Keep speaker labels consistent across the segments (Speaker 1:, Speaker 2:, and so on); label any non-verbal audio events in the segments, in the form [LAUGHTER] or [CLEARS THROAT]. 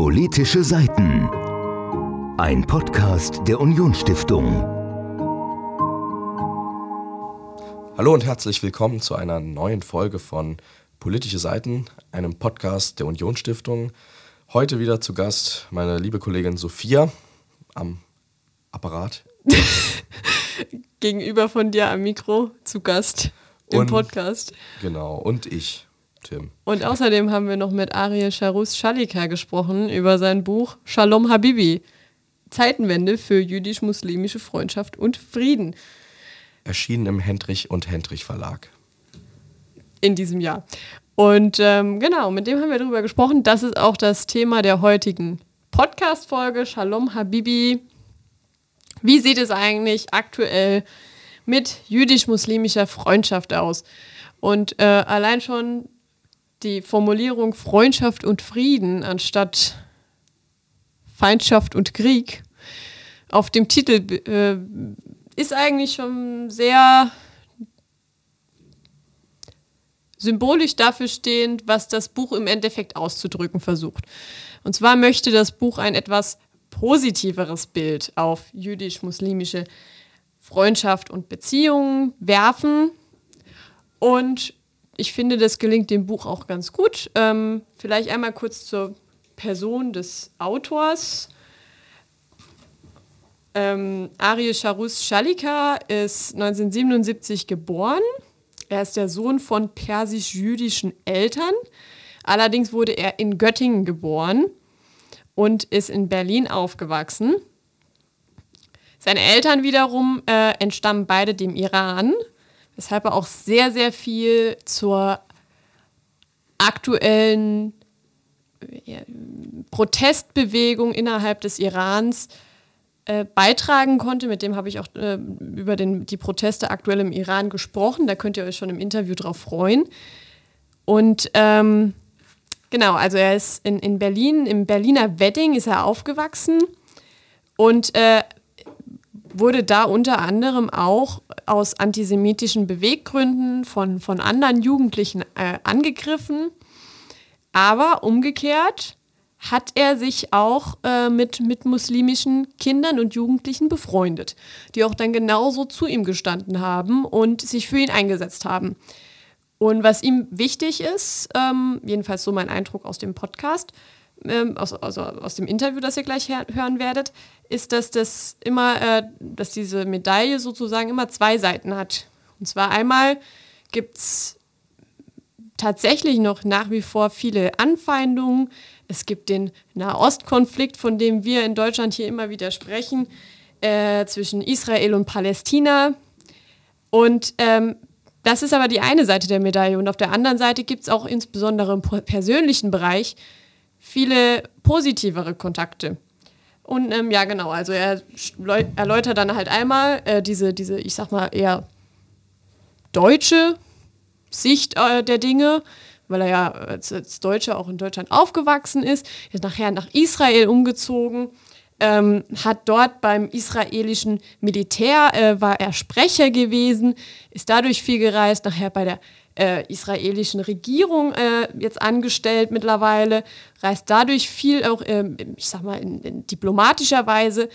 Speaker 1: Politische Seiten. Ein Podcast der Unionsstiftung.
Speaker 2: Hallo und herzlich willkommen zu einer neuen Folge von Politische Seiten, einem Podcast der Unionsstiftung. Heute wieder zu Gast meine liebe Kollegin Sophia am Apparat. [LAUGHS]
Speaker 3: Gegenüber von dir am Mikro zu Gast im
Speaker 2: Und-
Speaker 3: Podcast.
Speaker 2: Genau, und ich, Tim.
Speaker 3: Und außerdem haben wir noch mit Ariel Charus Schalika gesprochen über sein Buch Shalom Habibi. Zeitenwende für jüdisch-muslimische Freundschaft und Frieden
Speaker 2: Erschienen im Hendrich und Hendrich Verlag.
Speaker 3: in diesem Jahr. Und ähm, genau, mit dem haben wir darüber gesprochen. Das ist auch das Thema der heutigen Podcast-Folge. Shalom Habibi. Wie sieht es eigentlich aktuell mit jüdisch-muslimischer Freundschaft aus? Und äh, allein schon die Formulierung Freundschaft und Frieden anstatt Feindschaft und Krieg auf dem Titel äh, ist eigentlich schon sehr symbolisch dafür stehend, was das Buch im Endeffekt auszudrücken versucht. Und zwar möchte das Buch ein etwas positiveres Bild auf jüdisch-muslimische Freundschaft und Beziehungen werfen. Und ich finde, das gelingt dem Buch auch ganz gut. Ähm, vielleicht einmal kurz zur Person des Autors. Ähm, Ariel Charus Schalika ist 1977 geboren. Er ist der Sohn von persisch-jüdischen Eltern. Allerdings wurde er in Göttingen geboren und ist in Berlin aufgewachsen. Seine Eltern wiederum äh, entstammen beide dem Iran, weshalb er auch sehr, sehr viel zur aktuellen ja, Protestbewegung innerhalb des Irans äh, beitragen konnte. Mit dem habe ich auch äh, über den, die Proteste aktuell im Iran gesprochen. Da könnt ihr euch schon im Interview drauf freuen. Und ähm, genau, also er ist in, in Berlin, im Berliner Wedding ist er aufgewachsen und äh, wurde da unter anderem auch aus antisemitischen Beweggründen von, von anderen Jugendlichen äh, angegriffen. Aber umgekehrt hat er sich auch äh, mit, mit muslimischen Kindern und Jugendlichen befreundet, die auch dann genauso zu ihm gestanden haben und sich für ihn eingesetzt haben. Und was ihm wichtig ist, ähm, jedenfalls so mein Eindruck aus dem Podcast, ähm, aus, also aus dem Interview, das ihr gleich hören werdet, ist, dass das immer, äh, dass diese Medaille sozusagen immer zwei Seiten hat. Und zwar einmal gibt es tatsächlich noch nach wie vor viele Anfeindungen. Es gibt den Nahostkonflikt, von dem wir in Deutschland hier immer wieder sprechen, äh, zwischen Israel und Palästina. Und ähm, das ist aber die eine Seite der Medaille. Und auf der anderen Seite gibt es auch insbesondere im persönlichen Bereich viele positivere Kontakte. Und ähm, ja, genau, also er erläutert dann halt einmal äh, diese, diese, ich sag mal, eher deutsche Sicht äh, der Dinge, weil er ja als, als Deutscher auch in Deutschland aufgewachsen ist, ist nachher nach Israel umgezogen, ähm, hat dort beim israelischen Militär, äh, war er Sprecher gewesen, ist dadurch viel gereist, nachher bei der äh, israelischen Regierung äh, jetzt angestellt mittlerweile, reist dadurch viel auch, ähm, ich sag mal, in, in diplomatischer Weise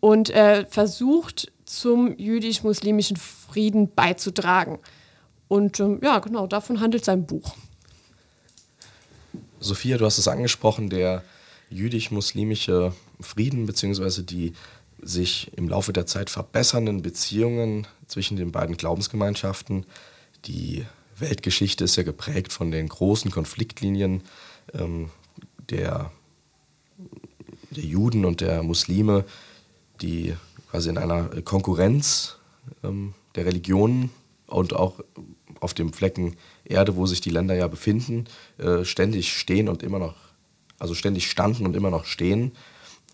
Speaker 3: und äh, versucht zum jüdisch-muslimischen Frieden beizutragen. Und ähm, ja, genau, davon handelt sein Buch.
Speaker 2: Sophia, du hast es angesprochen, der jüdisch-muslimische Frieden beziehungsweise die sich im Laufe der Zeit verbessernden Beziehungen zwischen den beiden Glaubensgemeinschaften. Die Weltgeschichte ist ja geprägt von den großen Konfliktlinien ähm, der, der Juden und der Muslime, die quasi in einer Konkurrenz ähm, der Religionen und auch auf dem Flecken Erde, wo sich die Länder ja befinden, äh, ständig stehen und immer noch, also ständig standen und immer noch stehen.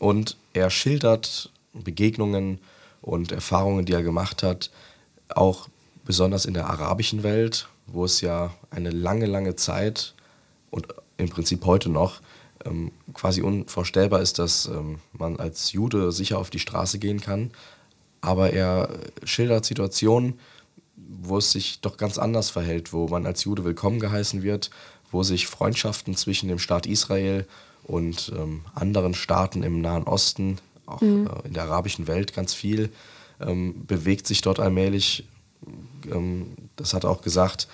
Speaker 2: Und er schildert Begegnungen und Erfahrungen, die er gemacht hat, auch besonders in der arabischen Welt, wo es ja eine lange, lange Zeit und im Prinzip heute noch ähm, quasi unvorstellbar ist, dass ähm, man als Jude sicher auf die Straße gehen kann. Aber er schildert Situationen, wo es sich doch ganz anders verhält, wo man als Jude willkommen geheißen wird, wo sich Freundschaften zwischen dem Staat Israel und ähm, anderen Staaten im Nahen Osten, auch mhm. äh, in der arabischen Welt ganz viel, ähm, bewegt sich dort allmählich. Ähm, das hat er auch gesagt,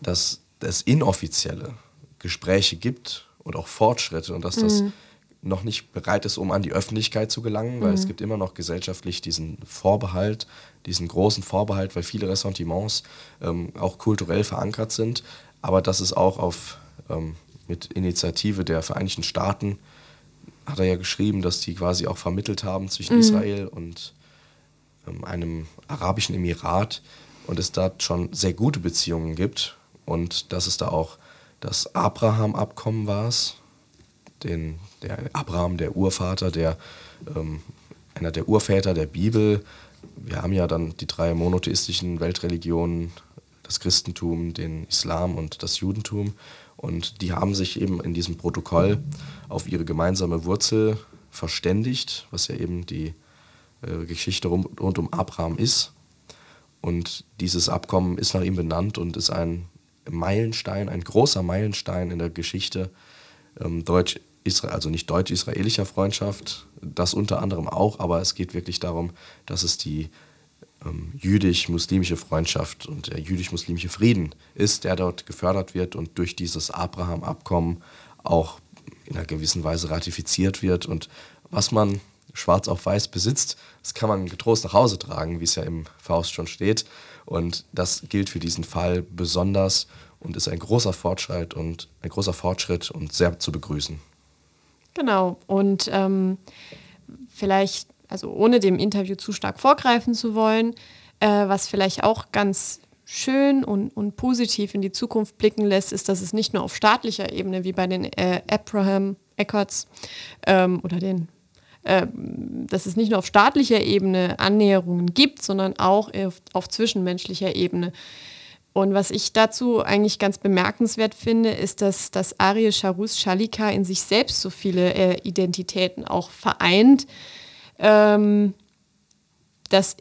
Speaker 2: dass es inoffizielle Gespräche gibt und auch Fortschritte und dass mhm. das noch nicht bereit ist, um an die Öffentlichkeit zu gelangen, weil mhm. es gibt immer noch gesellschaftlich diesen Vorbehalt, diesen großen Vorbehalt, weil viele Ressentiments ähm, auch kulturell verankert sind, aber dass es auch auf ähm, mit Initiative der Vereinigten Staaten hat er ja geschrieben, dass die quasi auch vermittelt haben zwischen mhm. Israel und ähm, einem arabischen Emirat und es da schon sehr gute Beziehungen gibt und dass es da auch das Abraham-Abkommen war, den, der Abraham, der Urvater, der ähm, einer der Urväter der Bibel. Wir haben ja dann die drei monotheistischen Weltreligionen, das Christentum, den Islam und das Judentum. Und die haben sich eben in diesem Protokoll auf ihre gemeinsame Wurzel verständigt, was ja eben die äh, Geschichte rund, rund um Abraham ist. Und dieses Abkommen ist nach ihm benannt und ist ein Meilenstein, ein großer Meilenstein in der Geschichte ähm, deutsch also nicht deutsch-israelischer Freundschaft, das unter anderem auch, aber es geht wirklich darum, dass es die ähm, jüdisch-muslimische Freundschaft und der jüdisch-muslimische Frieden ist, der dort gefördert wird und durch dieses Abraham-Abkommen auch in einer gewissen Weise ratifiziert wird. Und was man schwarz auf weiß besitzt, das kann man getrost nach Hause tragen, wie es ja im Faust schon steht. Und das gilt für diesen Fall besonders und ist ein großer Fortschritt und ein großer Fortschritt und sehr zu begrüßen.
Speaker 3: Genau. Und ähm, vielleicht, also ohne dem Interview zu stark vorgreifen zu wollen, äh, was vielleicht auch ganz schön und, und positiv in die Zukunft blicken lässt, ist, dass es nicht nur auf staatlicher Ebene wie bei den äh, Abraham Accords ähm, oder den äh, dass es nicht nur auf staatlicher Ebene Annäherungen gibt, sondern auch auf, auf zwischenmenschlicher Ebene. Und was ich dazu eigentlich ganz bemerkenswert finde, ist, dass, dass Ariel Charus Shalika in sich selbst so viele äh, Identitäten auch vereint, ähm, dass,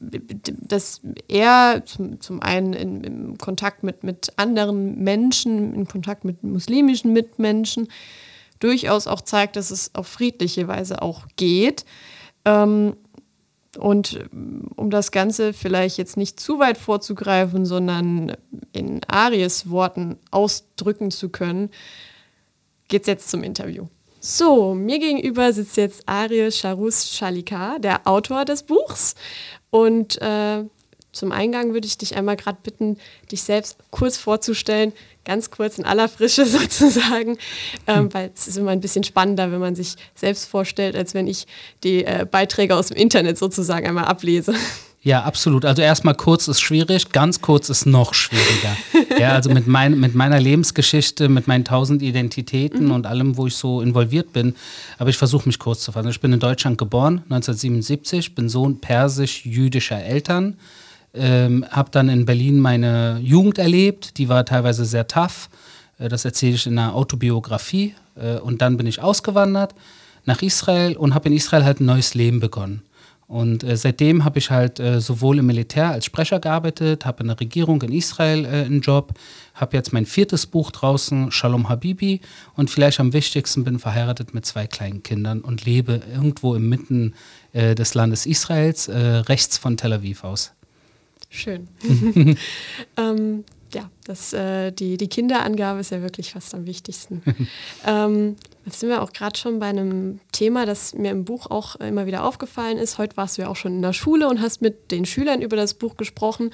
Speaker 3: dass er zum, zum einen in, im Kontakt mit, mit anderen Menschen, in Kontakt mit muslimischen Mitmenschen, durchaus auch zeigt, dass es auf friedliche Weise auch geht. Ähm, und um das Ganze vielleicht jetzt nicht zu weit vorzugreifen, sondern in Aries Worten ausdrücken zu können, geht es jetzt zum Interview. So, mir gegenüber sitzt jetzt Aries Charus Shalika, der Autor des Buchs. Und äh, zum Eingang würde ich dich einmal gerade bitten, dich selbst kurz vorzustellen, ganz kurz in aller Frische [LAUGHS] sozusagen, ähm, hm. weil es ist immer ein bisschen spannender, wenn man sich selbst vorstellt, als wenn ich die äh, Beiträge aus dem Internet sozusagen einmal ablese.
Speaker 4: Ja, absolut. Also erstmal kurz ist schwierig, ganz kurz ist noch schwieriger. [LAUGHS] ja, also mit, mein, mit meiner Lebensgeschichte, mit meinen tausend Identitäten mhm. und allem, wo ich so involviert bin. Aber ich versuche mich kurz zu fassen. Ich bin in Deutschland geboren, 1977, bin Sohn persisch-jüdischer Eltern. Ähm, habe dann in Berlin meine Jugend erlebt, die war teilweise sehr tough. Äh, das erzähle ich in einer Autobiografie. Äh, und dann bin ich ausgewandert nach Israel und habe in Israel halt ein neues Leben begonnen. Und äh, seitdem habe ich halt äh, sowohl im Militär als Sprecher gearbeitet, habe in der Regierung in Israel äh, einen Job, habe jetzt mein viertes Buch draußen, Shalom Habibi, und vielleicht am wichtigsten bin verheiratet mit zwei kleinen Kindern und lebe irgendwo inmitten äh, des Landes Israels, rechts von Tel Aviv aus.
Speaker 3: Schön. [LAUGHS] [LAUGHS] ähm, ja, das, äh, die, die Kinderangabe ist ja wirklich fast am wichtigsten. [LAUGHS] ähm, jetzt sind wir auch gerade schon bei einem Thema, das mir im Buch auch immer wieder aufgefallen ist. Heute warst du ja auch schon in der Schule und hast mit den Schülern über das Buch gesprochen.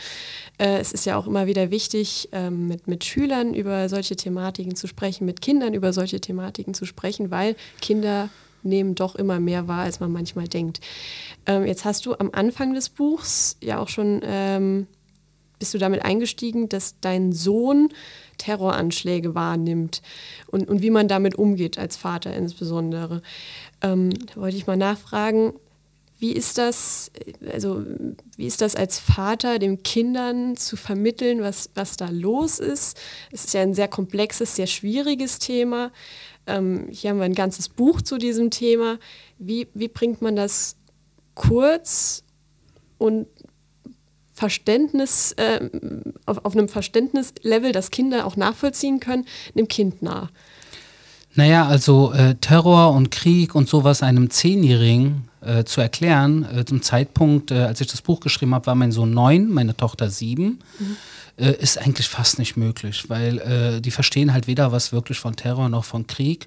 Speaker 3: Äh, es ist ja auch immer wieder wichtig, äh, mit, mit Schülern über solche Thematiken zu sprechen, mit Kindern über solche Thematiken zu sprechen, weil Kinder nehmen doch immer mehr wahr, als man manchmal denkt. Ähm, jetzt hast du am Anfang des Buchs ja auch schon, ähm, bist du damit eingestiegen, dass dein Sohn Terroranschläge wahrnimmt und, und wie man damit umgeht, als Vater insbesondere. Ähm, da wollte ich mal nachfragen, wie ist das, also wie ist das als Vater, den Kindern zu vermitteln, was, was da los ist? Es ist ja ein sehr komplexes, sehr schwieriges Thema. Ähm, hier haben wir ein ganzes Buch zu diesem Thema. Wie, wie bringt man das kurz und Verständnis, äh, auf, auf einem Verständnislevel, das Kinder auch nachvollziehen können, dem Kind nah?
Speaker 4: Naja, also äh, Terror und Krieg und sowas einem Zehnjährigen äh, zu erklären, äh, zum Zeitpunkt, äh, als ich das Buch geschrieben habe, war mein Sohn neun, meine Tochter sieben, mhm. Äh, ist eigentlich fast nicht möglich, weil äh, die verstehen halt weder was wirklich von Terror noch von Krieg.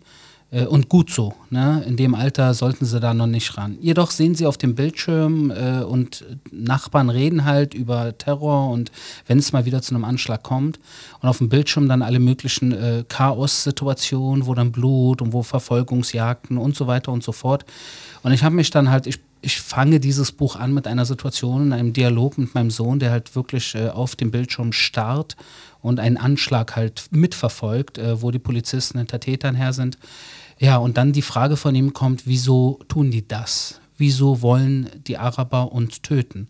Speaker 4: Äh, und gut so. Ne? In dem Alter sollten sie da noch nicht ran. Jedoch sehen sie auf dem Bildschirm äh, und Nachbarn reden halt über Terror und wenn es mal wieder zu einem Anschlag kommt und auf dem Bildschirm dann alle möglichen äh, Chaos-Situationen, wo dann Blut und wo Verfolgungsjagden und so weiter und so fort. Und ich habe mich dann halt, ich, ich fange dieses Buch an mit einer Situation, in einem Dialog mit meinem Sohn, der halt wirklich äh, auf dem Bildschirm starrt und einen Anschlag halt mitverfolgt, äh, wo die Polizisten hinter Tätern her sind. Ja, und dann die Frage von ihm kommt, wieso tun die das? Wieso wollen die Araber uns töten?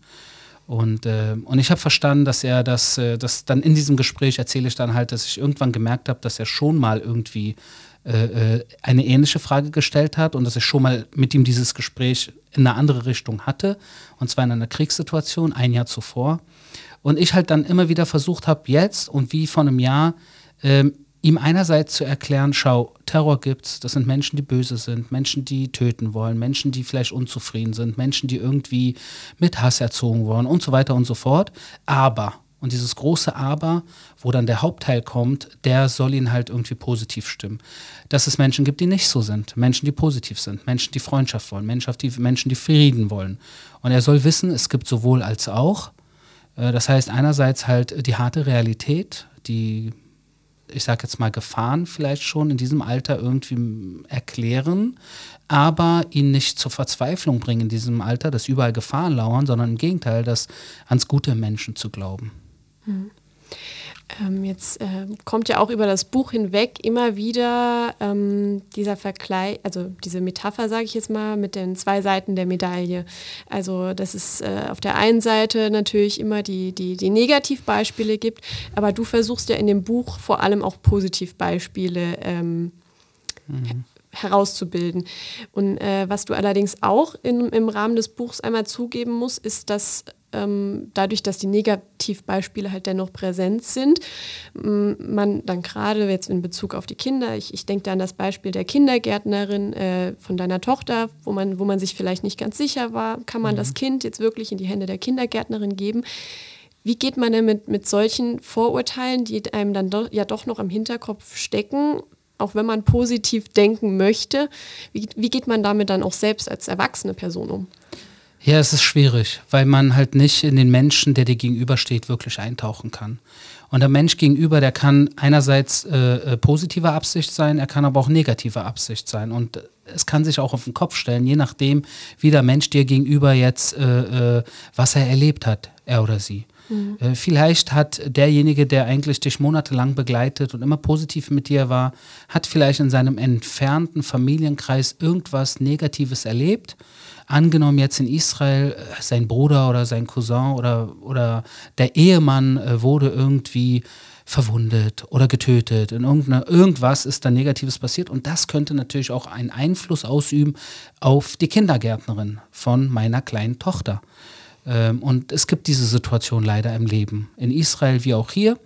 Speaker 4: Und, äh, und ich habe verstanden, dass er das, äh, das dann in diesem Gespräch erzähle ich dann halt, dass ich irgendwann gemerkt habe, dass er schon mal irgendwie äh, äh, eine ähnliche Frage gestellt hat und dass ich schon mal mit ihm dieses Gespräch in eine andere Richtung hatte, und zwar in einer Kriegssituation ein Jahr zuvor. Und ich halt dann immer wieder versucht habe, jetzt und wie vor einem Jahr, ähm, ihm einerseits zu erklären, schau, Terror gibt's, das sind Menschen, die böse sind, Menschen, die töten wollen, Menschen, die vielleicht unzufrieden sind, Menschen, die irgendwie mit Hass erzogen wurden und so weiter und so fort. Aber, und dieses große Aber, wo dann der Hauptteil kommt, der soll ihn halt irgendwie positiv stimmen. Dass es Menschen gibt, die nicht so sind, Menschen, die positiv sind, Menschen, die Freundschaft wollen, Menschen, die, Menschen, die Frieden wollen. Und er soll wissen, es gibt sowohl als auch. Äh, das heißt einerseits halt die harte Realität, die ich sage jetzt mal, Gefahren vielleicht schon in diesem Alter irgendwie erklären, aber ihn nicht zur Verzweiflung bringen in diesem Alter, dass überall Gefahren lauern, sondern im Gegenteil, das ans gute Menschen zu glauben.
Speaker 3: Mhm. Ähm, jetzt äh, kommt ja auch über das Buch hinweg immer wieder ähm, dieser Vergleich, also diese Metapher, sage ich jetzt mal, mit den zwei Seiten der Medaille. Also, dass es äh, auf der einen Seite natürlich immer die, die, die Negativbeispiele gibt, aber du versuchst ja in dem Buch vor allem auch Positivbeispiele ähm, mhm herauszubilden. Und äh, was du allerdings auch in, im Rahmen des Buchs einmal zugeben musst, ist, dass ähm, dadurch, dass die Negativbeispiele halt dennoch präsent sind, man dann gerade jetzt in Bezug auf die Kinder, ich, ich denke da an das Beispiel der Kindergärtnerin äh, von deiner Tochter, wo man, wo man sich vielleicht nicht ganz sicher war, kann man mhm. das Kind jetzt wirklich in die Hände der Kindergärtnerin geben? Wie geht man denn mit, mit solchen Vorurteilen, die einem dann do, ja doch noch im Hinterkopf stecken, auch wenn man positiv denken möchte, wie, wie geht man damit dann auch selbst als erwachsene Person um?
Speaker 4: Ja, es ist schwierig, weil man halt nicht in den Menschen, der dir gegenübersteht, wirklich eintauchen kann. Und der Mensch gegenüber, der kann einerseits äh, äh, positiver Absicht sein, er kann aber auch negativer Absicht sein. Und es kann sich auch auf den Kopf stellen, je nachdem, wie der Mensch dir gegenüber jetzt, äh, äh, was er erlebt hat, er oder sie. Mhm. Äh, vielleicht hat derjenige, der eigentlich dich monatelang begleitet und immer positiv mit dir war, hat vielleicht in seinem entfernten Familienkreis irgendwas Negatives erlebt angenommen jetzt in Israel äh, sein Bruder oder sein Cousin oder, oder der Ehemann äh, wurde irgendwie verwundet oder getötet. In irgendwas ist da Negatives passiert und das könnte natürlich auch einen Einfluss ausüben auf die Kindergärtnerin von meiner kleinen Tochter. Ähm, und es gibt diese Situation leider im Leben, in Israel wie auch hier,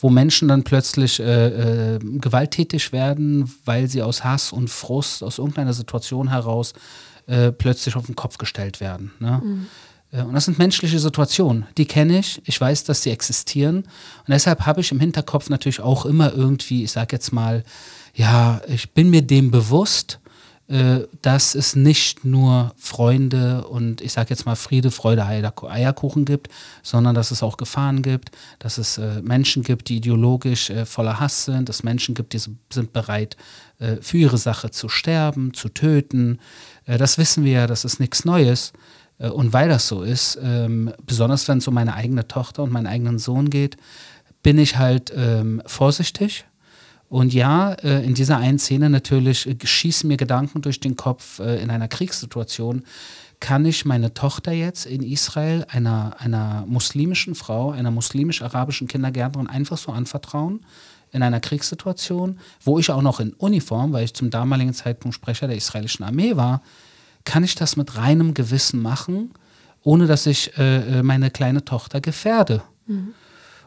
Speaker 4: wo Menschen dann plötzlich äh, äh, gewalttätig werden, weil sie aus Hass und Frust, aus irgendeiner Situation heraus äh, plötzlich auf den Kopf gestellt werden. Ne? Mhm. Äh, und das sind menschliche Situationen, die kenne ich, ich weiß, dass sie existieren. Und deshalb habe ich im Hinterkopf natürlich auch immer irgendwie, ich sage jetzt mal, ja, ich bin mir dem bewusst, äh, dass es nicht nur Freunde und ich sage jetzt mal Friede, Freude, Eierkuchen gibt, sondern dass es auch Gefahren gibt, dass es Menschen gibt, die ideologisch voller Hass sind, dass Menschen gibt, die sind bereit, für ihre Sache zu sterben, zu töten. Äh, das wissen wir ja, das ist nichts Neues. Äh, und weil das so ist, ähm, besonders wenn es um meine eigene Tochter und meinen eigenen Sohn geht, bin ich halt ähm, vorsichtig und ja, äh, in dieser einen Szene natürlich schießen mir Gedanken durch den Kopf in einer Kriegssituation. Kann ich meine Tochter jetzt in Israel einer, einer muslimischen Frau, einer muslimisch-arabischen Kindergärtnerin einfach so anvertrauen? In einer Kriegssituation, wo ich auch noch in Uniform, weil ich zum damaligen Zeitpunkt Sprecher der israelischen Armee war, kann ich das mit reinem Gewissen machen, ohne dass ich äh, meine kleine Tochter gefährde. Mhm.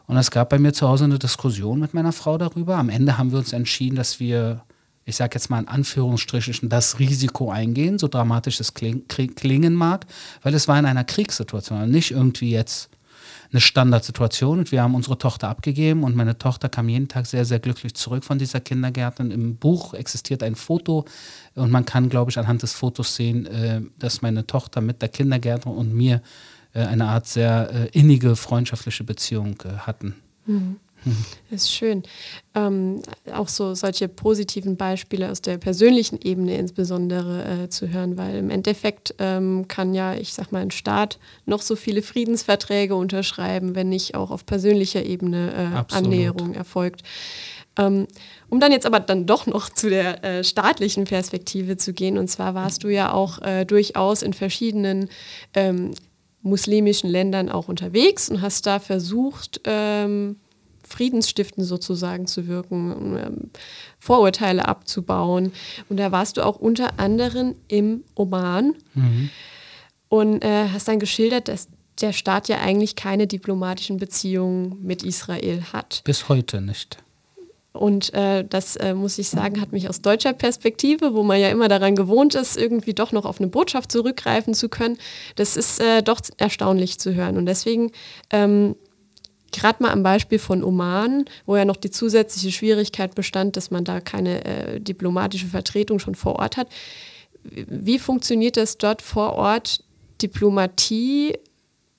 Speaker 4: Und es gab bei mir zu Hause eine Diskussion mit meiner Frau darüber. Am Ende haben wir uns entschieden, dass wir ich sage jetzt mal in Anführungsstrichen, das Risiko eingehen, so dramatisch es klingen mag, weil es war in einer Kriegssituation, nicht irgendwie jetzt eine Standardsituation. Und wir haben unsere Tochter abgegeben und meine Tochter kam jeden Tag sehr, sehr glücklich zurück von dieser Kindergärtnerin. Im Buch existiert ein Foto und man kann, glaube ich, anhand des Fotos sehen, äh, dass meine Tochter mit der Kindergärtnerin und mir äh, eine Art sehr äh, innige, freundschaftliche Beziehung hatten.
Speaker 3: Mhm. Das ist schön. Ähm, auch so solche positiven Beispiele aus der persönlichen Ebene insbesondere äh, zu hören, weil im Endeffekt ähm, kann ja, ich sag mal, ein Staat noch so viele Friedensverträge unterschreiben, wenn nicht auch auf persönlicher Ebene äh, Annäherung erfolgt. Ähm, um dann jetzt aber dann doch noch zu der äh, staatlichen Perspektive zu gehen, und zwar warst du ja auch äh, durchaus in verschiedenen ähm, muslimischen Ländern auch unterwegs und hast da versucht, ähm, Friedensstiften sozusagen zu wirken, ähm, Vorurteile abzubauen. Und da warst du auch unter anderem im Oman mhm. und äh, hast dann geschildert, dass der Staat ja eigentlich keine diplomatischen Beziehungen mit Israel hat.
Speaker 4: Bis heute nicht.
Speaker 3: Und äh, das äh, muss ich sagen, hat mich aus deutscher Perspektive, wo man ja immer daran gewohnt ist, irgendwie doch noch auf eine Botschaft zurückgreifen zu können, das ist äh, doch erstaunlich zu hören. Und deswegen ähm, gerade mal am Beispiel von Oman, wo ja noch die zusätzliche Schwierigkeit bestand, dass man da keine äh, diplomatische Vertretung schon vor Ort hat. Wie funktioniert es dort vor Ort, Diplomatie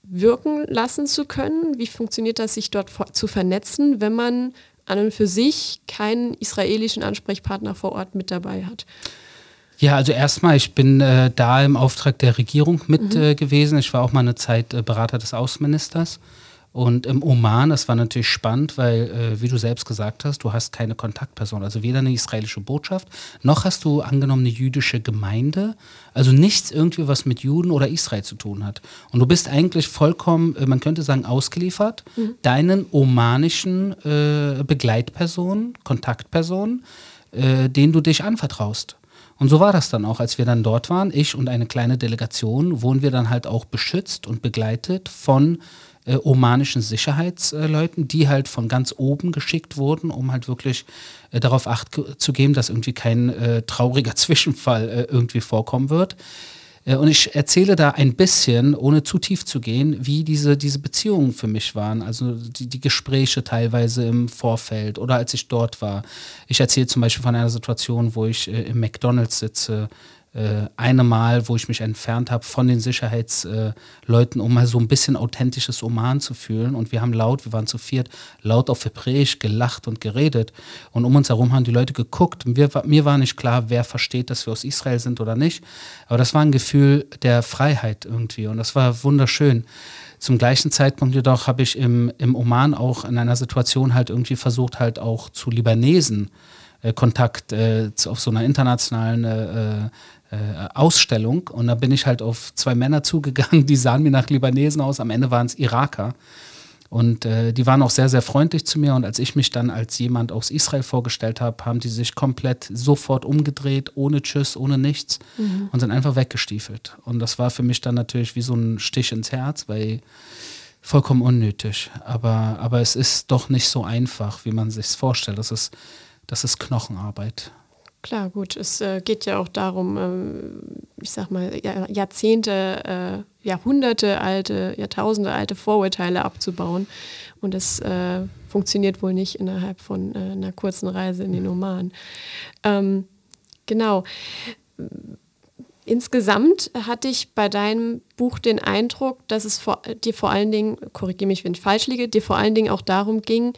Speaker 3: wirken lassen zu können? Wie funktioniert das, sich dort zu vernetzen, wenn man an und für sich keinen israelischen Ansprechpartner vor Ort mit dabei hat?
Speaker 4: Ja, also erstmal, ich bin äh, da im Auftrag der Regierung mit mhm. äh, gewesen. Ich war auch mal eine Zeit äh, Berater des Außenministers. Und im Oman, das war natürlich spannend, weil, äh, wie du selbst gesagt hast, du hast keine Kontaktperson, also weder eine israelische Botschaft, noch hast du angenommen eine jüdische Gemeinde, also nichts irgendwie, was mit Juden oder Israel zu tun hat. Und du bist eigentlich vollkommen, äh, man könnte sagen, ausgeliefert, mhm. deinen omanischen äh, Begleitpersonen, Kontaktpersonen, äh, denen du dich anvertraust. Und so war das dann auch, als wir dann dort waren, ich und eine kleine Delegation, wurden wir dann halt auch beschützt und begleitet von äh, omanischen Sicherheitsleuten, die halt von ganz oben geschickt wurden, um halt wirklich äh, darauf acht zu geben, dass irgendwie kein äh, trauriger [LAUGHS] Zwischenfall äh, irgendwie vorkommen wird. Äh, und ich erzähle da ein bisschen, ohne zu tief zu gehen, wie diese, diese Beziehungen für mich waren. Also die, die Gespräche teilweise im Vorfeld oder als ich dort war. Ich erzähle zum Beispiel von einer Situation, wo ich äh, im McDonalds sitze äh, eine Mal, wo ich mich entfernt habe von den Sicherheitsleuten, um mal so ein bisschen authentisches Oman zu fühlen. Und wir haben laut, wir waren zu viert, laut auf Hebräisch gelacht und geredet. Und um uns herum haben die Leute geguckt. Wir, mir war nicht klar, wer versteht, dass wir aus Israel sind oder nicht. Aber das war ein Gefühl der Freiheit irgendwie. Und das war wunderschön. Zum gleichen Zeitpunkt jedoch habe ich im, im Oman auch in einer Situation halt irgendwie versucht, halt auch zu Libanesen äh, Kontakt äh, auf so einer internationalen äh, äh, Ausstellung und da bin ich halt auf zwei Männer [LAUGHS] zugegangen, die sahen mir nach Libanesen aus, am Ende waren es Iraker. Und äh, die waren auch sehr, sehr freundlich zu mir. Und als ich mich dann als jemand aus Israel vorgestellt habe, haben die sich komplett sofort umgedreht, ohne Tschüss, ohne nichts mhm. und sind einfach weggestiefelt. Und das war für mich dann natürlich wie so ein Stich ins Herz, weil vollkommen unnötig. Aber, aber es ist doch nicht so einfach, wie man sich vorstellt. Das ist, das ist Knochenarbeit.
Speaker 3: Klar, gut. Es äh, geht ja auch darum, ähm, ich sag mal, Jahrzehnte, äh, Jahrhunderte alte, Jahrtausende alte Vorurteile abzubauen. Und das äh, funktioniert wohl nicht innerhalb von äh, einer kurzen Reise in den Oman. Ähm, genau. Insgesamt hatte ich bei deinem Buch den Eindruck, dass es vor, dir vor allen Dingen, korrigiere mich, wenn ich falsch liege, dir vor allen Dingen auch darum ging,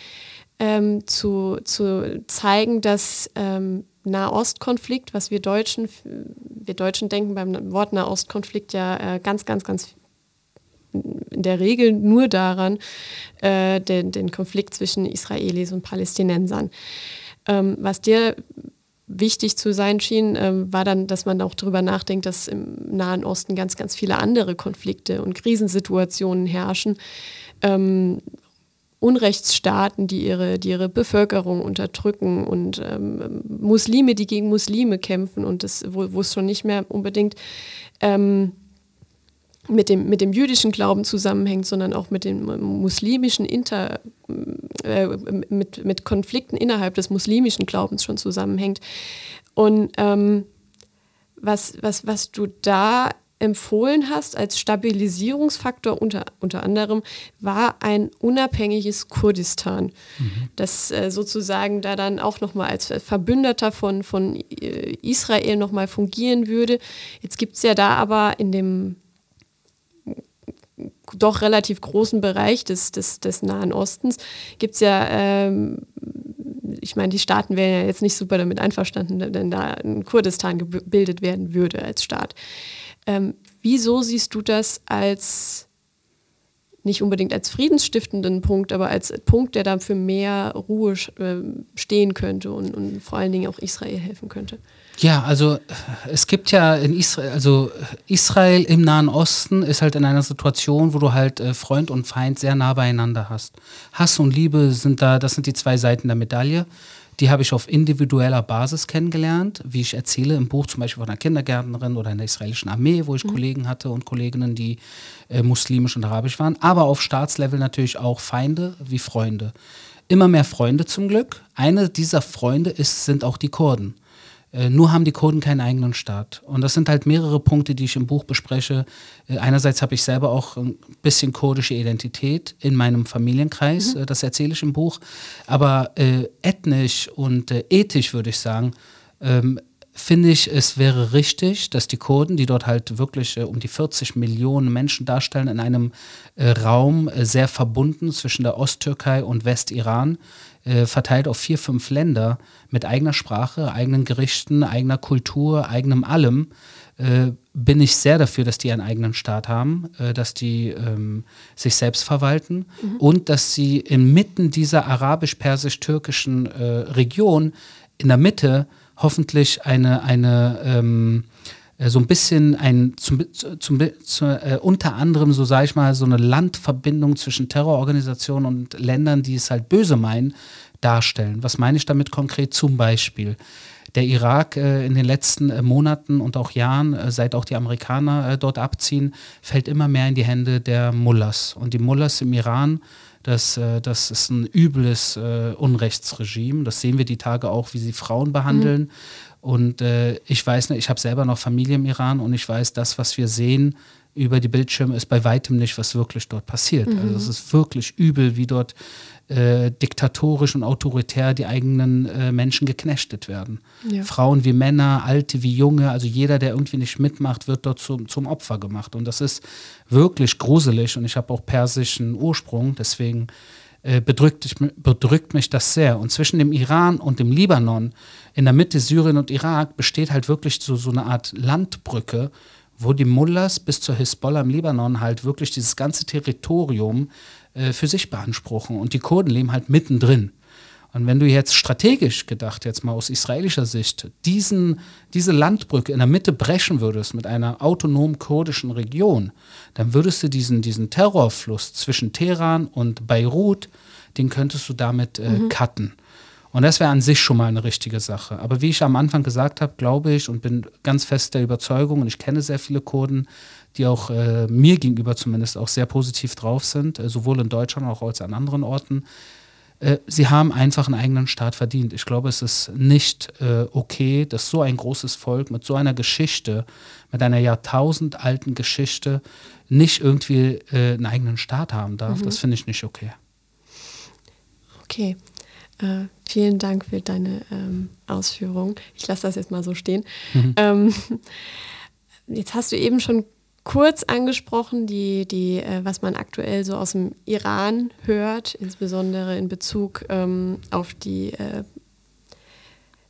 Speaker 3: ähm, zu, zu zeigen, dass ähm, Nahostkonflikt, was wir Deutschen, wir Deutschen denken beim Wort Nahostkonflikt ja äh, ganz, ganz, ganz in der Regel nur daran, äh, den, den Konflikt zwischen Israelis und Palästinensern. Ähm, was dir wichtig zu sein schien, ähm, war dann, dass man auch darüber nachdenkt, dass im Nahen Osten ganz, ganz viele andere Konflikte und Krisensituationen herrschen, ähm, Unrechtsstaaten, die ihre, die ihre Bevölkerung unterdrücken und ähm, Muslime, die gegen Muslime kämpfen und das, wo, es schon nicht mehr unbedingt ähm, mit, dem, mit dem jüdischen Glauben zusammenhängt, sondern auch mit dem muslimischen Inter, äh, mit, mit Konflikten innerhalb des muslimischen Glaubens schon zusammenhängt. Und ähm, was, was, was du da empfohlen hast als Stabilisierungsfaktor unter, unter anderem, war ein unabhängiges Kurdistan, mhm. das äh, sozusagen da dann auch nochmal als Verbündeter von, von äh, Israel nochmal fungieren würde. Jetzt gibt es ja da aber in dem doch relativ großen Bereich des, des, des Nahen Ostens gibt es ja, ähm, ich meine, die Staaten wären ja jetzt nicht super damit einverstanden, wenn da ein Kurdistan gebildet werden würde als Staat. Ähm, wieso siehst du das als nicht unbedingt als friedensstiftenden Punkt, aber als Punkt, der dann für mehr Ruhe äh, stehen könnte und, und vor allen Dingen auch Israel helfen könnte?
Speaker 4: Ja, also es gibt ja in Israel, also Israel im Nahen Osten ist halt in einer Situation, wo du halt äh, Freund und Feind sehr nah beieinander hast. Hass und Liebe sind da, das sind die zwei Seiten der Medaille. Die habe ich auf individueller Basis kennengelernt, wie ich erzähle im Buch zum Beispiel von einer Kindergärtnerin oder in der israelischen Armee, wo ich mhm. Kollegen hatte und Kolleginnen, die äh, muslimisch und arabisch waren, aber auf Staatslevel natürlich auch Feinde wie Freunde. Immer mehr Freunde zum Glück. Eine dieser Freunde ist, sind auch die Kurden. Äh, nur haben die Kurden keinen eigenen Staat. Und das sind halt mehrere Punkte, die ich im Buch bespreche. Äh, einerseits habe ich selber auch ein bisschen kurdische Identität in meinem Familienkreis, mhm. äh, das erzähle ich im Buch. Aber äh, ethnisch und äh, ethisch würde ich sagen, ähm, finde ich, es wäre richtig, dass die Kurden, die dort halt wirklich äh, um die 40 Millionen Menschen darstellen, in einem äh, Raum äh, sehr verbunden zwischen der Osttürkei und Westiran, äh, verteilt auf vier, fünf Länder mit eigener Sprache, eigenen Gerichten, eigener Kultur, eigenem allem, äh, bin ich sehr dafür, dass die einen eigenen Staat haben, äh, dass die ähm, sich selbst verwalten mhm. und dass sie inmitten dieser arabisch-persisch-türkischen Region in der Mitte hoffentlich eine, eine ähm, äh, so ein bisschen ein, zum, zum, zu, äh, unter anderem, so sage ich mal, so eine Landverbindung zwischen Terrororganisationen und Ländern, die es halt böse meinen, darstellen. Was meine ich damit konkret? Zum Beispiel der Irak äh, in den letzten äh, Monaten und auch Jahren, äh, seit auch die Amerikaner äh, dort abziehen, fällt immer mehr in die Hände der Mullahs. Und die Mullahs im Iran das, äh, das ist ein übles äh, Unrechtsregime. Das sehen wir die Tage auch, wie sie Frauen behandeln. Mhm. Und äh, ich weiß nicht, ich habe selber noch Familie im Iran und ich weiß, das, was wir sehen über die Bildschirme, ist bei weitem nicht, was wirklich dort passiert. Mhm. Also es ist wirklich übel, wie dort äh, diktatorisch und autoritär die eigenen äh, Menschen geknechtet werden. Ja. Frauen wie Männer, Alte wie Junge, also jeder, der irgendwie nicht mitmacht, wird dort zum, zum Opfer gemacht. Und das ist wirklich gruselig und ich habe auch persischen Ursprung, deswegen bedrückt, bedrückt mich das sehr. Und zwischen dem Iran und dem Libanon, in der Mitte Syrien und Irak, besteht halt wirklich so, so eine Art Landbrücke, wo die Mullahs bis zur Hisbollah im Libanon halt wirklich dieses ganze Territorium äh, für sich beanspruchen. Und die Kurden leben halt mittendrin. Und wenn du jetzt strategisch gedacht, jetzt mal aus israelischer Sicht, diesen, diese Landbrücke in der Mitte brechen würdest mit einer autonomen kurdischen Region, dann würdest du diesen, diesen Terrorfluss zwischen Teheran und Beirut, den könntest du damit äh, mhm. cutten. Und das wäre an sich schon mal eine richtige Sache. Aber wie ich am Anfang gesagt habe, glaube ich und bin ganz fest der Überzeugung, und ich kenne sehr viele Kurden, die auch äh, mir gegenüber zumindest auch sehr positiv drauf sind, äh, sowohl in Deutschland als auch als an anderen Orten. Äh, sie haben einfach einen eigenen Staat verdient. Ich glaube, es ist nicht äh, okay, dass so ein großes Volk mit so einer Geschichte, mit einer jahrtausendalten Geschichte, nicht irgendwie äh, einen eigenen Staat haben darf. Mhm. Das finde ich nicht okay.
Speaker 3: Okay. Uh, vielen Dank für deine ähm, Ausführungen. Ich lasse das jetzt mal so stehen. Mhm. Ähm, [LAUGHS] jetzt hast du eben schon kurz angesprochen, die, die, äh, was man aktuell so aus dem Iran hört, insbesondere in Bezug ähm, auf die äh,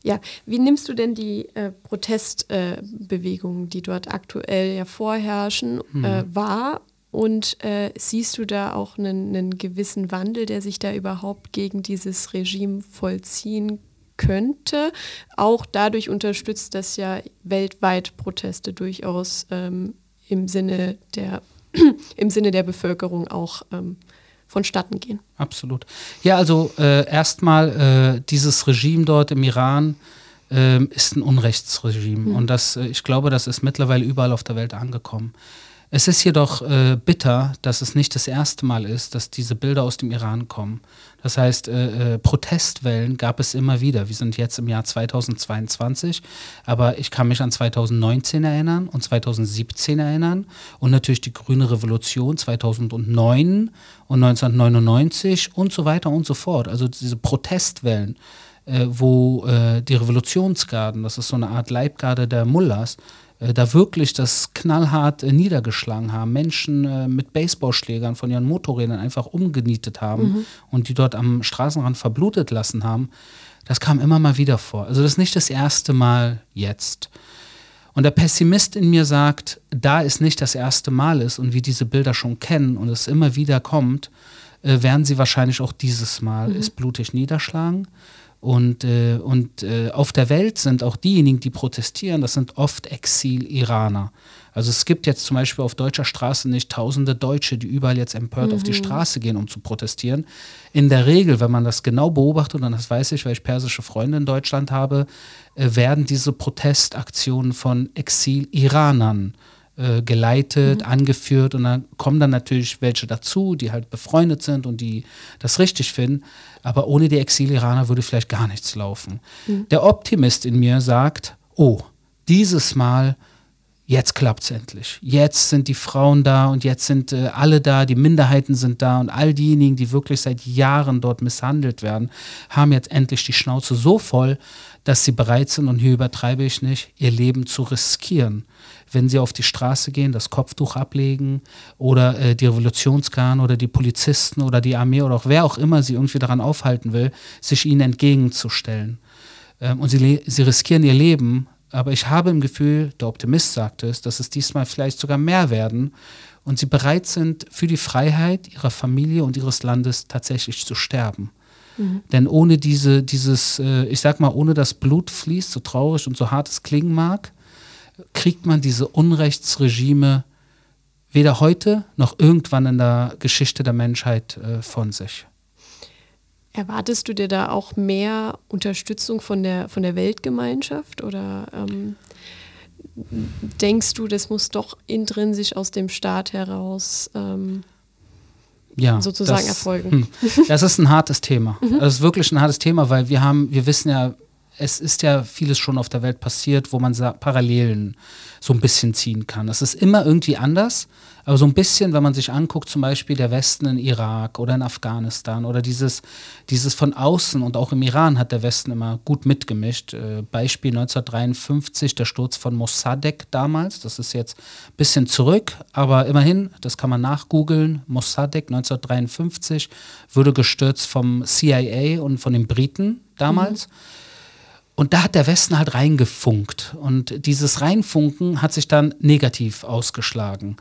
Speaker 3: ja, wie nimmst du denn die äh, Protestbewegungen, die dort aktuell ja vorherrschen, hm. wahr? Und äh, siehst du da auch einen, einen, gewissen Wandel, der sich da überhaupt gegen dieses Regime vollziehen könnte? Auch dadurch unterstützt, dass ja weltweit Proteste durchaus ähm, im Sinne der, [CLEARS THROAT] im Sinne der Bevölkerung auch ähm, vonstatten gehen.
Speaker 4: Absolut. Ja, also äh, erstmal äh, dieses Regime dort im Iran äh, ist ein Unrechtsregime mhm. und das, äh, ich glaube, das ist mittlerweile überall auf der Welt angekommen. Es ist jedoch äh, bitter, dass es nicht das erste Mal ist, dass diese Bilder aus dem Iran kommen. Das heißt, äh, äh, Protestwellen gab es immer wieder. Wir sind jetzt im Jahr 2022, aber ich kann mich an 2019 erinnern und 2017 erinnern und natürlich die Grüne Revolution 2009 und 1999 und so weiter und so fort. Also diese Protestwellen, äh, wo äh, die Revolutionsgarden, das ist so eine Art Leibgarde der Mullahs, da wirklich das knallhart äh, niedergeschlagen haben, Menschen äh, mit Baseballschlägern von ihren Motorrädern einfach umgenietet haben mhm. und die dort am Straßenrand verblutet lassen haben, das kam immer mal wieder vor. Also das ist nicht das erste Mal jetzt. Und der Pessimist in mir sagt, da es nicht das erste Mal ist und wir diese Bilder schon kennen und es immer wieder kommt, äh, werden sie wahrscheinlich auch dieses Mal mhm. es blutig niederschlagen. Und, äh, und äh, auf der Welt sind auch diejenigen, die protestieren, das sind oft Exil-Iraner. Also es gibt jetzt zum Beispiel auf deutscher Straße nicht tausende Deutsche, die überall jetzt empört mhm. auf die mhm. Straße gehen, um zu protestieren. In der Regel, wenn man das genau beobachtet, und das weiß ich, weil ich persische Freunde in Deutschland habe, äh, werden diese Protestaktionen von Exil-Iranern äh, geleitet, mhm. angeführt und dann kommen dann natürlich welche dazu, die halt befreundet sind und die das richtig finden. Aber ohne die Exil-Iraner würde vielleicht gar nichts laufen. Mhm. Der Optimist in mir sagt, oh, dieses Mal, jetzt klappt es endlich. Jetzt sind die Frauen da und jetzt sind äh, alle da, die Minderheiten sind da und all diejenigen, die wirklich seit Jahren dort misshandelt werden, haben jetzt endlich die Schnauze so voll, dass sie bereit sind, und hier übertreibe ich nicht, ihr Leben zu riskieren wenn sie auf die Straße gehen, das Kopftuch ablegen oder äh, die Revolutionsgarn oder die Polizisten oder die Armee oder auch wer auch immer sie irgendwie daran aufhalten will, sich ihnen entgegenzustellen. Ähm, und sie, sie riskieren ihr Leben, aber ich habe im Gefühl, der Optimist sagt es, dass es diesmal vielleicht sogar mehr werden und sie bereit sind, für die Freiheit ihrer Familie und ihres Landes tatsächlich zu sterben. Mhm. Denn ohne diese, dieses, äh, ich sag mal, ohne das Blut fließt, so traurig und so hart es klingen mag, kriegt man diese Unrechtsregime weder heute noch irgendwann in der Geschichte der Menschheit äh, von sich.
Speaker 3: Erwartest du dir da auch mehr Unterstützung von der, von der Weltgemeinschaft oder ähm, denkst du, das muss doch intrinsisch aus dem Staat heraus ähm, ja, sozusagen
Speaker 4: das,
Speaker 3: erfolgen?
Speaker 4: Hm, das ist ein hartes Thema. [LAUGHS] Mhm. Das ist wirklich ein hartes Thema, weil wir haben, wir wissen ja, es ist ja vieles schon auf der Welt passiert, wo man Parallelen so ein bisschen ziehen kann. Es ist immer irgendwie anders, aber so ein bisschen, wenn man sich anguckt, zum Beispiel der Westen in Irak oder in Afghanistan oder dieses, dieses von außen und auch im Iran hat der Westen immer gut mitgemischt. Äh, Beispiel 1953, der Sturz von Mossadegh damals, das ist jetzt ein bisschen zurück, aber immerhin, das kann man nachgoogeln. Mossadegh 1953 wurde gestürzt vom CIA und von den Briten damals. Mhm und da hat der Westen halt reingefunkt. Und dieses Reinfunken hat sich dann negativ ausgeschlagen.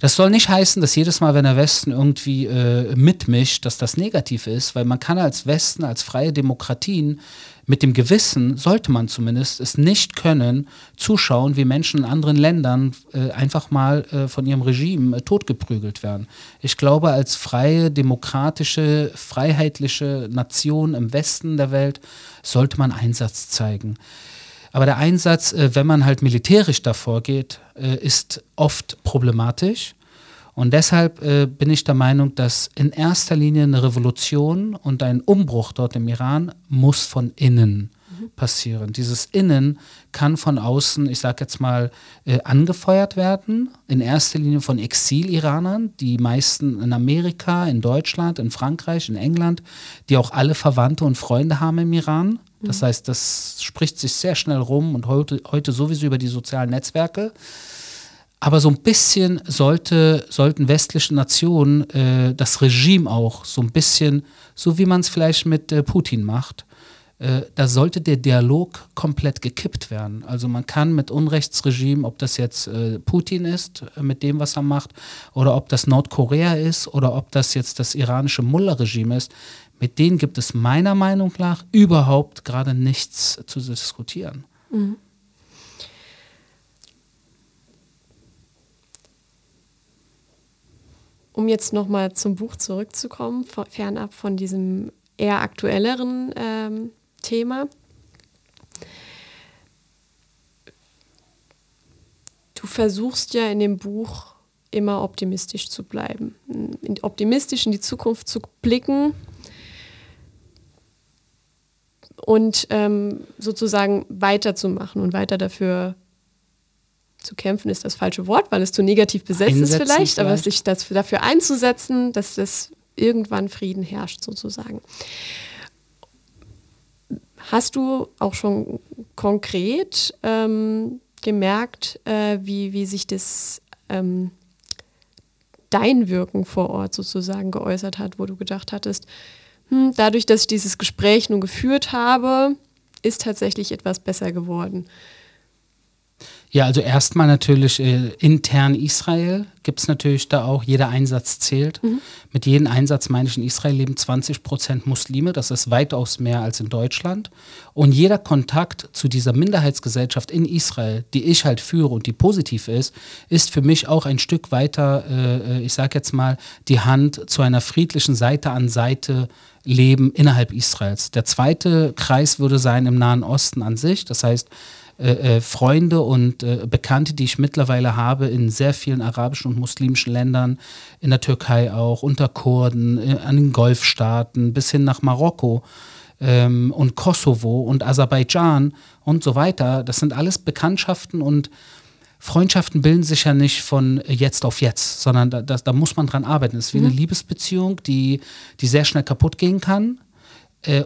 Speaker 4: Das soll nicht heißen, dass jedes Mal, wenn der Westen irgendwie äh, mitmischt, dass das negativ ist, weil man kann als Westen, als freie Demokratien mit dem Gewissen, sollte man zumindest es nicht können, zuschauen, wie Menschen in anderen Ländern äh, einfach mal äh, von ihrem Regime äh, totgeprügelt werden. Ich glaube, als freie, demokratische, freiheitliche Nation im Westen der Welt sollte man Einsatz zeigen. Aber der Einsatz, äh, wenn man halt militärisch davor geht, äh, ist oft problematisch. Und deshalb äh, bin ich der Meinung, dass in erster Linie eine Revolution und ein Umbruch dort im Iran muss von innen passieren. Dieses Innen kann von außen, ich sage jetzt mal, äh, angefeuert werden. In erster Linie von Exil-Iranern, die meisten in Amerika, in Deutschland, in Frankreich, in England, die auch alle Verwandte und Freunde haben im Iran. Das mhm. heißt, das spricht sich sehr schnell rum und heute, heute sowieso über die sozialen Netzwerke. Aber so ein bisschen sollte, sollten westliche Nationen äh, das Regime auch so ein bisschen, so wie man es vielleicht mit äh, Putin macht, da sollte der Dialog komplett gekippt werden. Also man kann mit Unrechtsregime, ob das jetzt äh, Putin ist, äh, mit dem, was er macht, oder ob das Nordkorea ist, oder ob das jetzt das iranische Mullah-Regime ist, mit denen gibt es meiner Meinung nach überhaupt gerade nichts zu diskutieren. Mhm.
Speaker 3: Um jetzt nochmal zum Buch zurückzukommen, fernab von diesem eher aktuelleren ähm, Thema. Du versuchst ja in dem Buch immer optimistisch zu bleiben, optimistisch in die Zukunft zu blicken und ähm, sozusagen weiterzumachen und weiter dafür zu kämpfen ist das falsche Wort, weil es zu negativ besetzt Einsetzen ist vielleicht, vielleicht, aber sich das, dafür einzusetzen, dass das irgendwann Frieden herrscht sozusagen. Hast du auch schon konkret ähm, gemerkt, äh, wie, wie sich das ähm, dein Wirken vor Ort sozusagen geäußert hat, wo du gedacht hattest, hm, dadurch, dass ich dieses Gespräch nun geführt habe, ist tatsächlich etwas besser geworden.
Speaker 4: Ja, also erstmal natürlich äh, intern Israel gibt es natürlich da auch, jeder Einsatz zählt. Mhm. Mit jedem Einsatz meine ich, in Israel leben 20 Prozent Muslime, das ist weitaus mehr als in Deutschland. Und jeder Kontakt zu dieser Minderheitsgesellschaft in Israel, die ich halt führe und die positiv ist, ist für mich auch ein Stück weiter, äh, ich sage jetzt mal, die Hand zu einer friedlichen Seite an Seite leben innerhalb Israels. Der zweite Kreis würde sein im Nahen Osten an sich, das heißt, äh, äh, Freunde und äh, Bekannte, die ich mittlerweile habe in sehr vielen arabischen und muslimischen Ländern, in der Türkei auch, unter Kurden, äh, an den Golfstaaten bis hin nach Marokko ähm, und Kosovo und Aserbaidschan und so weiter. Das sind alles Bekanntschaften und Freundschaften bilden sich ja nicht von jetzt auf jetzt, sondern da, da, da muss man dran arbeiten. Es ist wie mhm. eine Liebesbeziehung, die, die sehr schnell kaputt gehen kann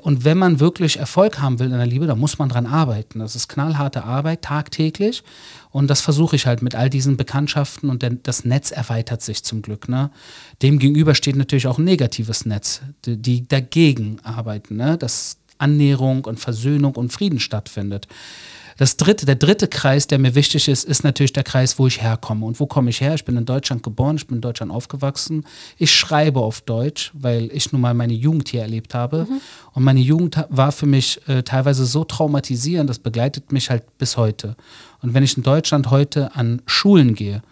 Speaker 4: und wenn man wirklich Erfolg haben will in der Liebe, dann muss man dran arbeiten. Das ist knallharte Arbeit, tagtäglich. Und das versuche ich halt mit all diesen Bekanntschaften und das Netz erweitert sich zum Glück. Ne? Dem gegenüber steht natürlich auch ein negatives Netz, die, dagegen arbeiten, ne? dass Annäherung und Versöhnung und Frieden stattfindet. Das dritte, der dritte Kreis, der mir wichtig ist, ist natürlich der Kreis, wo ich herkomme. Und wo komme ich her? Ich bin in Deutschland geboren, ich bin in Deutschland aufgewachsen. Ich schreibe auf Deutsch, weil ich nun mal meine Jugend hier erlebt habe. Mhm. Und meine Jugend war für mich äh, teilweise so traumatisierend, das begleitet mich halt bis heute. Und wenn ich in Deutschland heute an Schulen gehe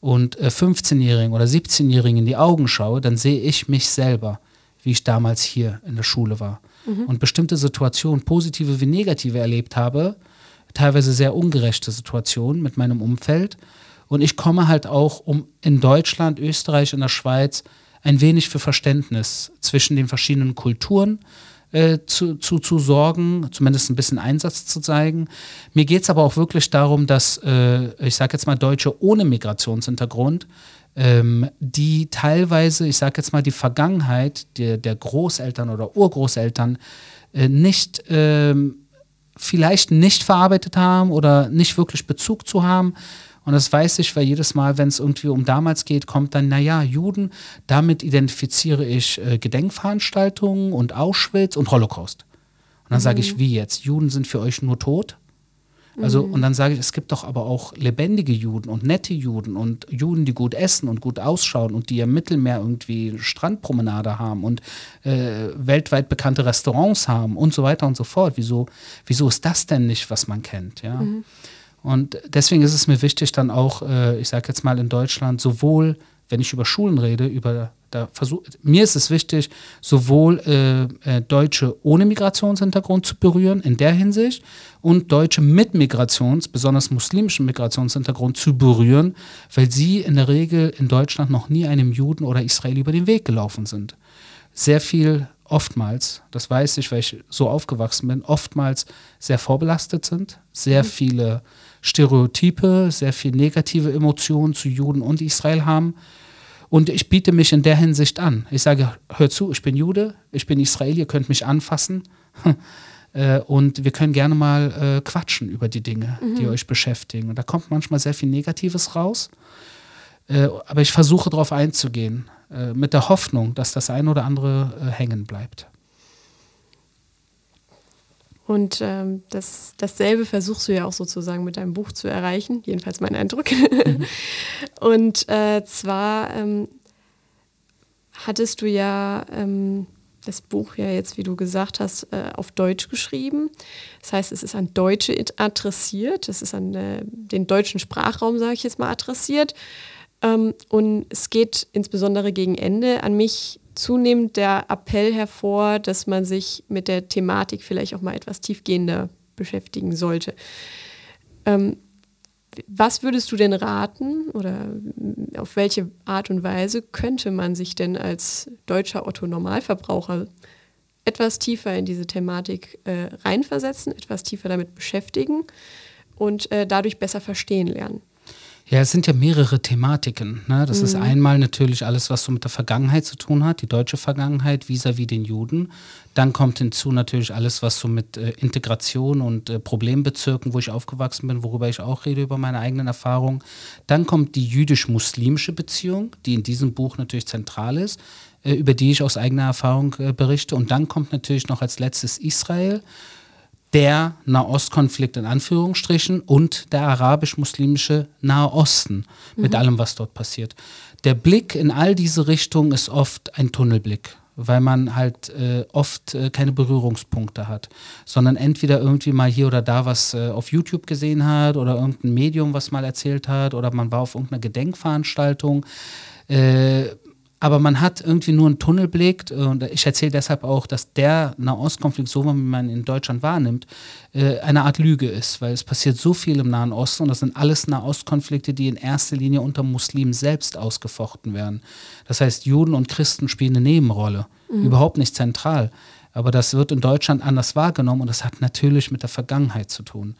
Speaker 4: und äh, 15-Jährigen oder 17-Jährigen in die Augen schaue, dann sehe ich mich selber, wie ich damals hier in der Schule war. Mhm. Und bestimmte Situationen, positive wie negative, erlebt habe, teilweise sehr ungerechte Situationen mit meinem Umfeld. Und ich komme halt auch, um in Deutschland, Österreich und der Schweiz ein wenig für Verständnis zwischen den verschiedenen Kulturen äh, zu, zu, zu sorgen, zumindest ein bisschen Einsatz zu zeigen. Mir geht es aber auch wirklich darum, dass, äh, ich sage jetzt mal, Deutsche ohne Migrationshintergrund, ähm, die teilweise, ich sage jetzt mal, die Vergangenheit der, der Großeltern oder Urgroßeltern äh, nicht ähm, vielleicht nicht verarbeitet haben oder nicht wirklich Bezug zu haben. Und das weiß ich, weil jedes Mal, wenn es irgendwie um damals geht, kommt dann, naja, Juden, damit identifiziere ich äh, Gedenkveranstaltungen und Auschwitz und Holocaust. Und dann mhm. sage ich, wie jetzt? Juden sind für euch nur tot? Also, mhm. und dann sage ich, es gibt doch aber auch lebendige Juden und nette Juden und Juden, die gut essen und gut ausschauen und die im Mittelmeer irgendwie Strandpromenade haben und äh, weltweit bekannte Restaurants haben und so weiter und so fort. Wieso, wieso ist das denn nicht, was man kennt? Ja? Mhm. Und deswegen ist es mir wichtig, dann auch, äh, ich sage jetzt mal in Deutschland, sowohl wenn ich über Schulen rede, über da versuch, mir ist es wichtig, sowohl äh, äh, Deutsche ohne Migrationshintergrund zu berühren in der Hinsicht und Deutsche mit Migrations-, besonders muslimischen Migrationshintergrund zu berühren, weil sie in der Regel in Deutschland noch nie einem Juden oder Israel über den Weg gelaufen sind. Sehr viel, oftmals, das weiß ich, weil ich so aufgewachsen bin, oftmals sehr vorbelastet sind, sehr mhm. viele Stereotype, sehr viel negative Emotionen zu Juden und Israel haben und ich biete mich in der Hinsicht an. Ich sage, hör zu, ich bin Jude, ich bin Israel, ihr könnt mich anfassen. [LAUGHS] Äh, und wir können gerne mal äh, quatschen über die Dinge, mhm. die euch beschäftigen. Und da kommt manchmal sehr viel Negatives raus. Äh, aber ich versuche darauf einzugehen, äh, mit der Hoffnung, dass das ein oder andere äh, hängen bleibt.
Speaker 3: Und ähm, das, dasselbe versuchst du ja auch sozusagen mit deinem Buch zu erreichen, jedenfalls mein Eindruck. Mhm. [LAUGHS] Und äh, zwar ähm, hattest du ja ähm, das Buch ja jetzt, wie du gesagt hast, äh, auf Deutsch geschrieben. Das heißt, es ist an Deutsche adressiert, es ist an äh, den deutschen Sprachraum, sage ich jetzt mal, adressiert. Ähm, und es geht insbesondere gegen Ende an mich zunehmend der Appell hervor, dass man sich mit der Thematik vielleicht auch mal etwas tiefgehender beschäftigen sollte. Ähm, was würdest du denn raten oder auf welche Art und Weise könnte man sich denn als deutscher Otto Normalverbraucher etwas tiefer in diese Thematik äh, reinversetzen, etwas tiefer damit beschäftigen und äh, dadurch besser verstehen lernen?
Speaker 4: Ja, es sind ja mehrere Thematiken. Ne? Das mhm. ist einmal natürlich alles, was so mit der Vergangenheit zu tun hat, die deutsche Vergangenheit vis-à-vis -vis den Juden. Dann kommt hinzu natürlich alles, was so mit äh, Integration und äh, Problembezirken, wo ich aufgewachsen bin, worüber ich auch rede, über meine eigenen Erfahrungen. Dann kommt die jüdisch-muslimische Beziehung, die in diesem Buch natürlich zentral ist, äh, über die ich aus eigener Erfahrung äh, berichte. Und dann kommt natürlich noch als letztes Israel der Nahostkonflikt in Anführungsstrichen und der arabisch-muslimische Nahe Osten mit mhm. allem, was dort passiert. Der Blick in all diese Richtungen ist oft ein Tunnelblick, weil man halt äh, oft äh, keine Berührungspunkte hat, sondern entweder irgendwie mal hier oder da was äh, auf YouTube gesehen hat oder irgendein Medium was mal erzählt hat oder man war auf irgendeiner Gedenkveranstaltung. Äh, aber man hat irgendwie nur einen Tunnelblick und ich erzähle deshalb auch, dass der Nahostkonflikt, so wie man ihn in Deutschland wahrnimmt, äh, eine Art Lüge ist, weil es passiert so viel im Nahen Osten und das sind alles Nahostkonflikte, die in erster Linie unter Muslimen selbst ausgefochten werden. Das heißt, Juden und Christen spielen eine Nebenrolle, mhm. überhaupt nicht zentral. Aber das wird in Deutschland anders wahrgenommen und das hat natürlich mit der Vergangenheit zu tun.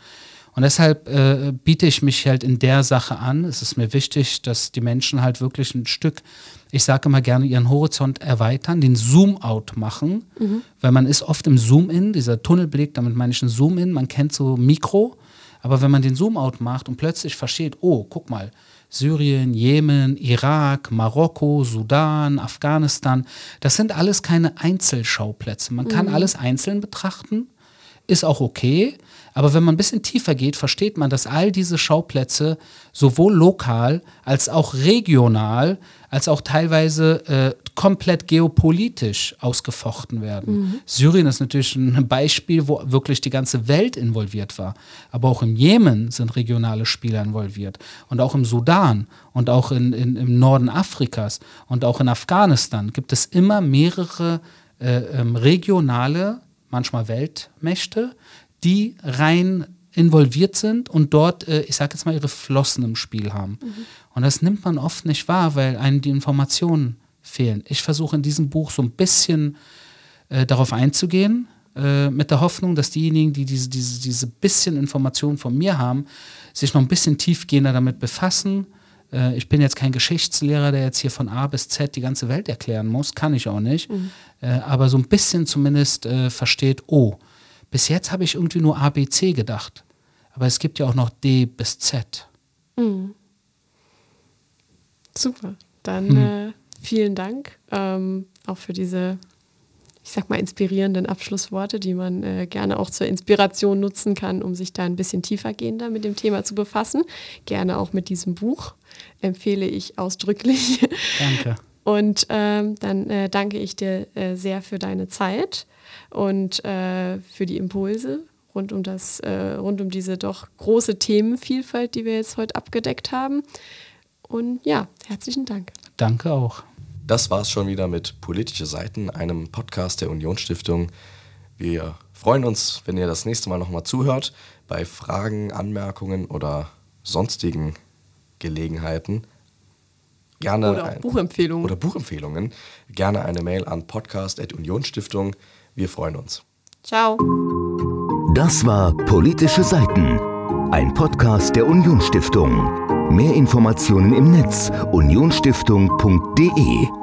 Speaker 4: Und deshalb äh, biete ich mich halt in der Sache an. Es ist mir wichtig, dass die Menschen halt wirklich ein Stück, ich sage immer gerne, ihren Horizont erweitern, den Zoom-out machen, mhm. weil man ist oft im Zoom-in, dieser Tunnelblick, damit meine ich ein Zoom-in, man kennt so Mikro, aber wenn man den Zoom-out macht und plötzlich versteht, oh, guck mal, Syrien, Jemen, Irak, Marokko, Sudan, Afghanistan, das sind alles keine Einzelschauplätze. Man kann mhm. alles einzeln betrachten, ist auch okay, aber wenn man ein bisschen tiefer geht, versteht man, dass all diese Schauplätze sowohl lokal als auch regional, als auch teilweise äh, komplett geopolitisch ausgefochten werden. Mhm. Syrien ist natürlich ein Beispiel, wo wirklich die ganze Welt involviert war. Aber auch im Jemen sind regionale Spieler involviert. Und auch im Sudan und auch in, in, im Norden Afrikas und auch in Afghanistan gibt es immer mehrere äh, ähm, regionale, manchmal Weltmächte, die rein involviert sind und dort, äh, ich sage jetzt mal, ihre Flossen im Spiel haben. Mhm. Und das nimmt man oft nicht wahr, weil einem die Informationen fehlen. Ich versuche in diesem Buch so ein bisschen äh, darauf einzugehen, äh, mit der Hoffnung, dass diejenigen, die diese, diese, diese bisschen Informationen von mir haben, sich noch ein bisschen tiefgehender damit befassen. Äh, ich bin jetzt kein Geschichtslehrer, der jetzt hier von A bis Z die ganze Welt erklären muss, kann ich auch nicht. Mhm. Äh, aber so ein bisschen zumindest äh, versteht, oh, bis jetzt habe ich irgendwie nur A, B, C gedacht. Aber es gibt ja auch noch D bis Z. Mhm.
Speaker 3: Super. Dann mhm. vielen Dank ähm, auch für diese, ich sag mal, inspirierenden Abschlussworte, die man äh, gerne auch zur Inspiration nutzen kann, um sich da ein bisschen tiefergehender mit dem Thema zu befassen. Gerne auch mit diesem Buch empfehle ich ausdrücklich.
Speaker 4: Danke.
Speaker 3: Und ähm, dann äh, danke ich dir äh, sehr für deine Zeit und äh, für die Impulse rund um das, äh, rund um diese doch große Themenvielfalt, die wir jetzt heute abgedeckt haben. Und ja, herzlichen Dank.
Speaker 4: Danke auch.
Speaker 2: Das war es schon wieder mit Politische Seiten, einem Podcast der Unionsstiftung. Wir freuen uns, wenn ihr das nächste Mal nochmal zuhört. Bei Fragen, Anmerkungen oder sonstigen Gelegenheiten gerne
Speaker 3: oder Buchempfehlungen.
Speaker 2: Oder Buchempfehlungen. Gerne eine Mail an podcast.unionsstiftung.de wir freuen uns.
Speaker 3: Ciao.
Speaker 1: Das war Politische Seiten, ein Podcast der Unionsstiftung. Mehr Informationen im Netz unionsstiftung.de